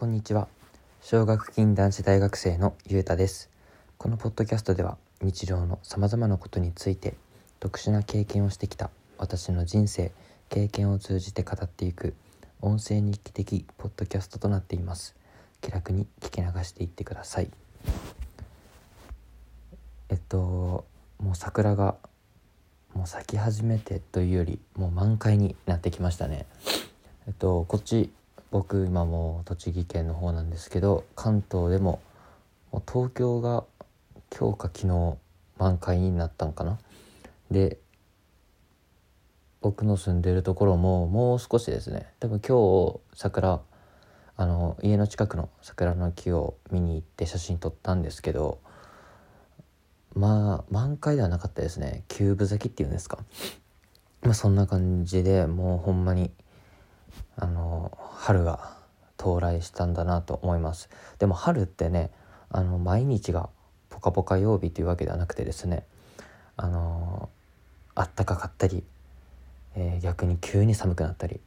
こんにちは。奨学金男子大学生のゆうたです。このポッドキャストでは日常のさまざまなことについて特殊な経験をしてきた私の人生経験を通じて語っていく音声日記的ポッドキャストとなっています。気楽に聞き流していってください。えっともう桜がもう咲き始めてというよりもう満開になってきましたね。えっとこっち僕今も栃木県の方なんですけど関東でももう東京が今日か昨日満開になったんかな。で僕の住んでるところももう少しですね。多分今日桜あの家の近くの桜の木を見に行って写真撮ったんですけどまあ満開ではなかったですね。キューブ咲きっていうんですか。まあそんな感じでもうほんまにあの春が到来したんだなと思います。でも春ってねあの毎日がポカポカ曜日というわけではなくてですねあのあったかかったり、えー、逆に急に寒くなったり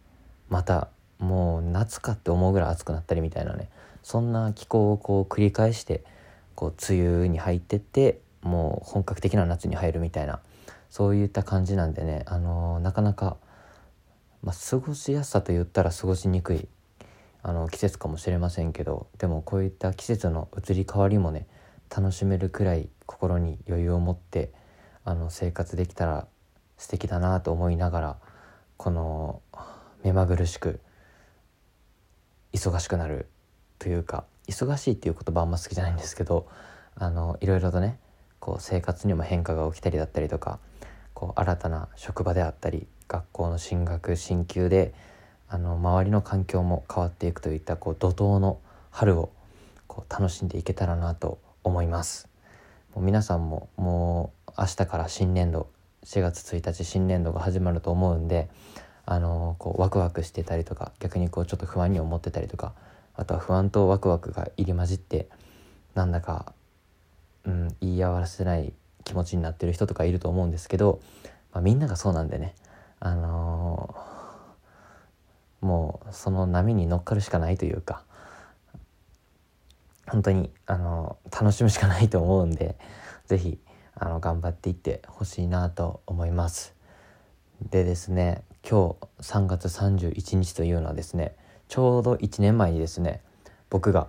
またもう夏かって思うぐらい暑くなったりみたいなねそんな気候をこう繰り返してこう梅雨に入ってってもう本格的な夏に入るみたいなそういった感じなんでね、あのなかなかまあ、過ごしやすさと言ったら過ごしにくいあの季節かもしれませんけどでもこういった季節の移り変わりもね楽しめるくらい心に余裕を持ってあの生活できたら素敵だなと思いながらこの目まぐるしく忙しくなるというか忙しいっていう言葉あんま好きじゃないんですけどあのいろいろとねこう生活にも変化が起きたりだったりとかこう新たな職場であったり学校の進学進級であの周りの環境も変わっていくといったこう怒涛の春をこう楽しんでいけたらなと思います。もう皆さんももう明日から新年度4月1日新年度が始まると思うんであのこうワクワクしてたりとか逆にこうちょっと不安に思ってたりとかあとは不安とワクワクが入り混じってなんだか、うん、言い合わせない気持ちになってる人とかいると思うんですけど、まあ、みんながそうなんでね。あのー、もうその波に乗っかるしかないというか本当に、あのー、楽しむしかないと思うんで是非頑張っていってほしいなと思います。でですね今日3月31日というのはですねちょうど1年前にですね僕が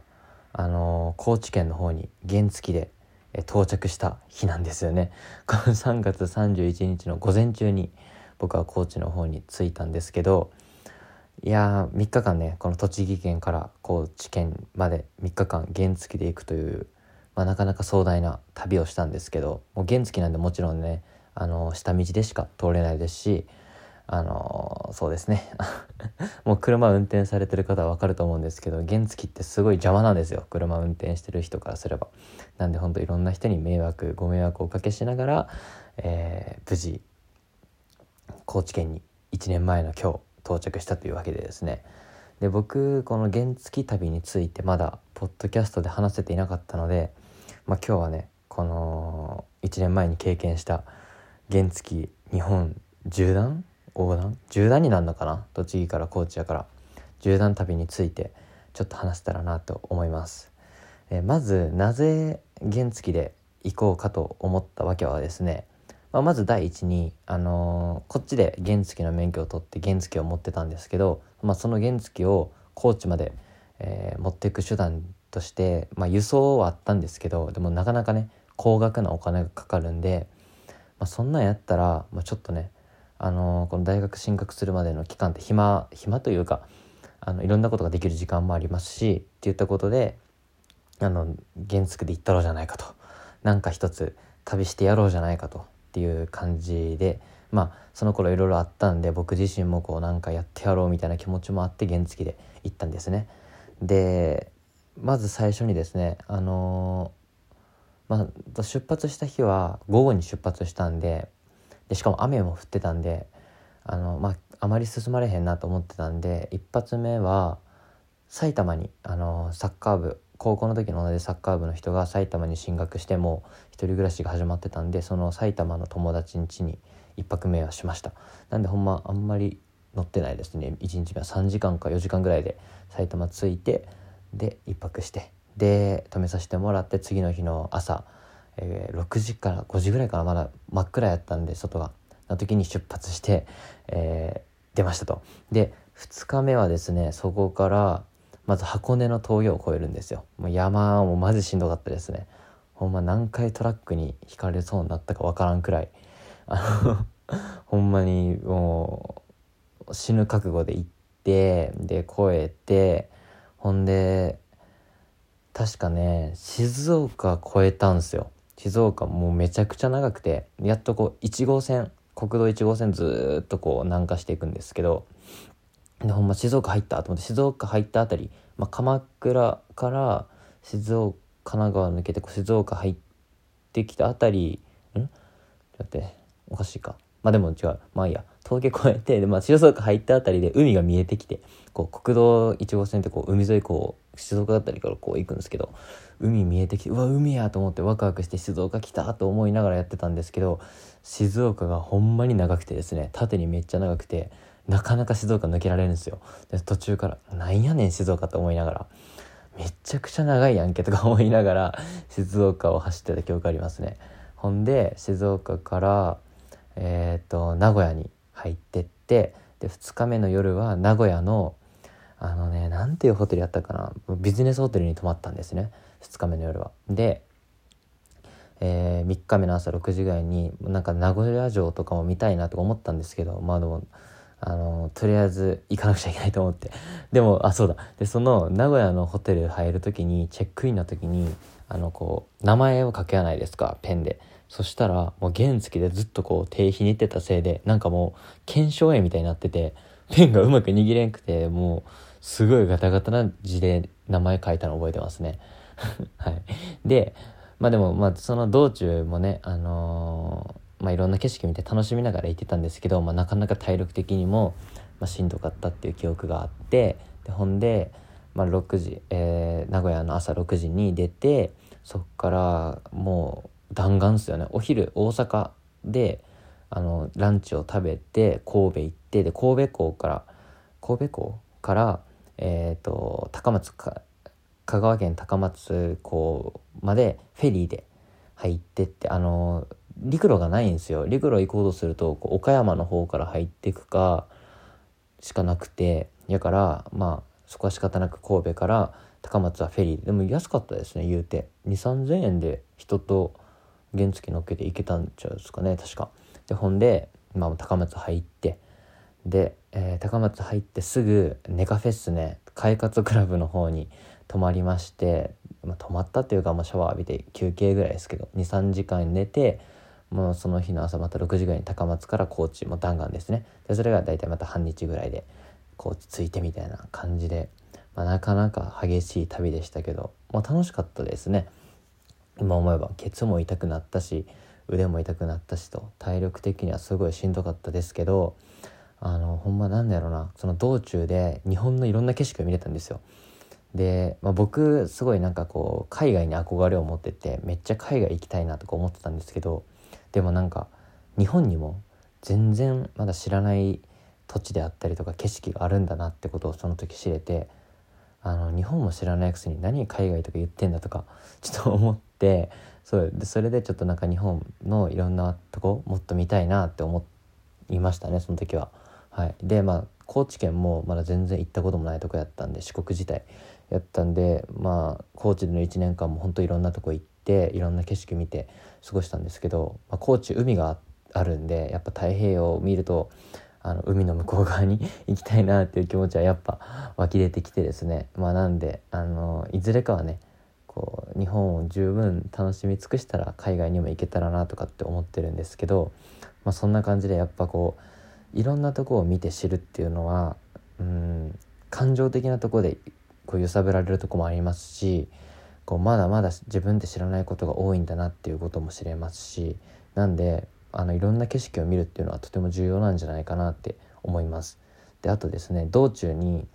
あのー、高知県の方に原付で到着した日なんですよねこの3月31日の午前中に僕は高知の方に着いたんですけどいやー3日間ねこの栃木県から高知県まで3日間原付で行くという、まあ、なかなか壮大な旅をしたんですけどもう原付なんでもちろんねあの下道でしか通れないですしあのそうですね。もう車運転されてる方は分かると思うんですけど原付ってすごい邪魔なんですよ。車運転してる人からすれば。なんでほんといろんな人に迷惑ご迷惑をおかけしながら、えー、無事高知県に1年前の今日到着したというわけでですね。で僕この原付旅についてまだポッドキャストで話せていなかったので、まあ、今日はねこの1年前に経験した原付日本縦断？横断？縦断になるのかな？栃木から高知やから。縦断旅についてちょっと話せたらなと思います。えまずなぜ原付で行こうかと思ったわけはですねまあ、まず第一に、あのー、こっちで原付の免許を取って原付を持ってたんですけど、まあ、その原付を高知まで、えー、持っていく手段として、まあ、輸送はあったんですけどでもなかなかね高額なお金がかかるんで、まあ、そんなんやったら、まあ、ちょっとね、あのー、この大学進学するまでの期間って暇暇というかあのいろんなことができる時間もありますしっていったことであの原付で行ったろうじゃないかと。なんか一つ旅してやろうじゃないかと。っていう感じでまあその頃いろいろあったんで僕自身もこうなんかやってやろうみたいな気持ちもあって原付で行ったんですね。でまず最初にですねあのー、まあ、出発した日は午後に出発したんででしかも雨も降ってたんであの、まあ、あまり進まれへんなと思ってたんで一発目は埼玉にあのサッカー部高校の時の同じサッカー部の人が埼玉に進学しても一人暮らしが始まってたんでその埼玉の友達ん家に1泊目はしました。なんでほんまあんまり乗ってないですね。1日目は3時間か4時間ぐらいで埼玉着いてで1泊してで泊めさせてもらって次の日の朝、えー、6時から5時ぐらいからまだ真っ暗やったんで外が。の時に出発して、えー、出ましたと。で2日目はですねそこからまず箱根の峠を越えるんですよ。もう山もマジしんどかったですね。ほんま何回トラックにひかれそうになったかわからんくらい。あのほんまにもう死ぬ覚悟で行ってで越えてほんで確かね静岡越えたんすよ。静岡もうめちゃくちゃ長くてやっとこう1号線国道1号線ずっとこう南下していくんですけどでほんま静岡入ったと思って静岡入ったあたり、まあ、鎌倉から静岡神奈川抜けて静岡入ってきたあたりん？だっておかしいか。まあでも違う。まあいいや。峠越えてで、まあ、静岡入ったあたりで海が見えてきてこう国道1号線ってこう海沿いこう静岡あたりからこう行くんですけど海見えてきてうわ海やと思ってワクワクして静岡来たと思いながらやってたんですけど静岡がほんまに長くてですね縦にめっちゃ長くてなかなか静岡抜けられるんですよ。で途中から「なんやねん静岡」と思いながら。めちゃくちゃ長いやんけとか思いながら静岡を走ってた記憶ありますね。ほんで静岡からえっ、ー、と名古屋に入ってってで2日目の夜は名古屋のあのねなんていうホテルやったかな。ビジネスホテルに泊まったんですね。2日目の夜は。で、えー、3日目の朝6時ぐらいになんか名古屋城とかも見たいなとか思ったんですけどまあでもあのとりあえず行かなくちゃいけないと思って。でもあそうだ。でその名古屋のホテル入る時にチェックインの時にあのこう名前を書けないですかペンで。そしたらもう原付でずっとこう手ひねってたせいでなんかもう腱鞘炎みたいになっててペンがうまく握れんくてもうすごいガタガタな字で名前書いたの覚えてますね。はい。でまあでもまあその道中もねあのーまあ、いろんな景色見て楽しみながら行ってたんですけど、まあ、なかなか体力的にも、まあ、しんどかったっていう記憶があってでほんで、まあ、6時、えー、名古屋の朝6時に出てそっからもう弾丸っすよね。お昼大阪であのランチを食べて神戸行ってで神戸港から神戸港から、えーと、高松か香川県高松港までフェリーで入ってってあの陸路がないんですよ。陸路行こうとすると岡山の方から入っていくかしかなくて。やからまあそこは仕方なく神戸から高松はフェリー。でも安かったですね言うて。2 3 0 0 0円で人と原付乗っけて行けたんちゃうんですかね確か。でほんで、まあ、高松入って。で、えー、高松入ってすぐネカフェスね。快活クラブの方に泊まりまして、まあ、泊まったっていうか、まあ、シャワー浴びて休憩ぐらいですけど23時間寝てもうその日の朝また6時ぐらいに高松から高知も弾丸ですねでそれが大体また半日ぐらいで高知着いてみたいな感じで、まあ、なかなか激しい旅でしたけど、まあ、楽しかったですね今思えばケツも痛くなったし腕も痛くなったしと体力的にはすごいしんどかったですけどあのほんまなんだろうなその道中で日本のいろんな景色を見れたんですよ。で、まあ、僕すごいなんかこう海外に憧れを持っててめっちゃ海外行きたいなとか思ってたんですけどでもなんか日本にも全然まだ知らない土地であったりとか景色があるんだなってことをその時知れてあの日本も知らないくせに何海外とか言ってんだとか ちょっと思ってそうでそれでちょっとなんか日本のいろんなとこもっと見たいなって思いましたねその時は。はい、でまあ高知県もまだ全然行ったこともないとこやったんで四国自体やったんでまあ高知での1年間も本当いろんなとこ行っていろんな景色見て過ごしたんですけど、まあ、高知海があるんでやっぱ太平洋を見るとあの海の向こう側に 行きたいなっていう気持ちはやっぱ湧き出てきてですね。まあなんであのいずれかはねこう日本を十分楽しみ尽くしたら海外にも行けたらなとかって思ってるんですけど、まあ、そんな感じでやっぱこういろんなとこを見て知るっていうのはうん感情的なとこでこう揺さぶられるとこもありますしこうまだまだ自分で知らないことが多いんだなっていうことも知れますしなんであのいろんな景色を見るっていうのはとても重要なんじゃないかなって思います。であとですね道中に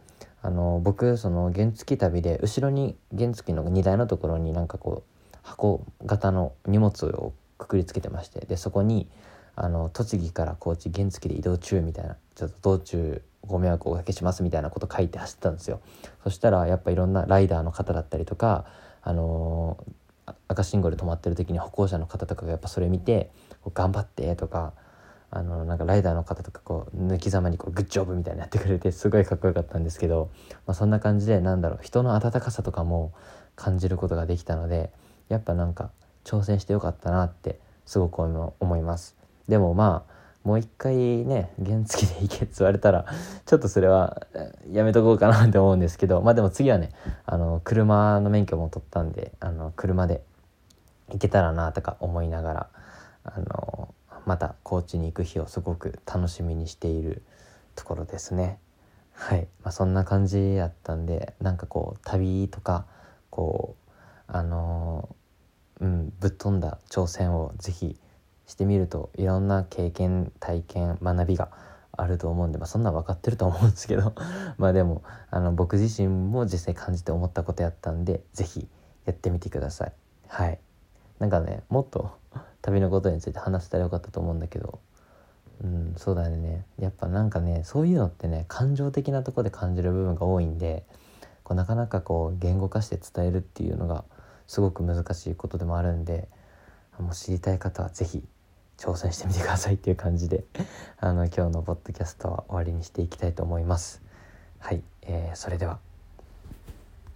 あの僕その原付旅で後ろに原付の荷台のところになんかこう箱型の荷物をくくりつけてましてでそこにあの栃木から高知原付で移動中みたいなちょっと道中ご迷惑をおかけしますみたいなこと書いて走ったんですよそしたらやっぱいろんなライダーの方だったりとかあの、赤信号で止まってる時に歩行者の方とかがやっぱそれ見て「頑張って」とかあのなんかライダーの方とかこう抜きざまにこうグッジョブみたいにやってくれてすごいかっこよかったんですけど、まあ、そんな感じでなんだろう人の温かさとかも感じることができたのでやっぱなんか挑戦してよかったなってすごく思います。でもまあもう一回ね原付で行けって言われたらちょっとそれはやめとこうかなって思うんですけどまあでも次はねあの車の免許も取ったんであの車で行けたらなとか思いながらあのまた高知に行く日をすごく楽しみにしているところですね。はい、まあ、そんな感じやったんでなんかこう旅とかこうあのうんぶっ飛んだ挑戦を是非してみるといろんな経験体験学びがあると思うんで、まあ、そんな分かってると思うんですけど まあでもあの僕自身も実際感じて思ったことやったんで是非やってみてください。はいなんかねもっと旅のことについて話せたらよかったと思うんだけどうんそうだねやっぱなんかねそういうのってね感情的なとこで感じる部分が多いんでこうなかなかこう言語化して伝えるっていうのがすごく難しいことでもあるんでもし知りたい方は是非挑戦してみてくださいっていう感じであの今日のポッドキャストは終わりにしていきたいと思います。はい、えー、それでは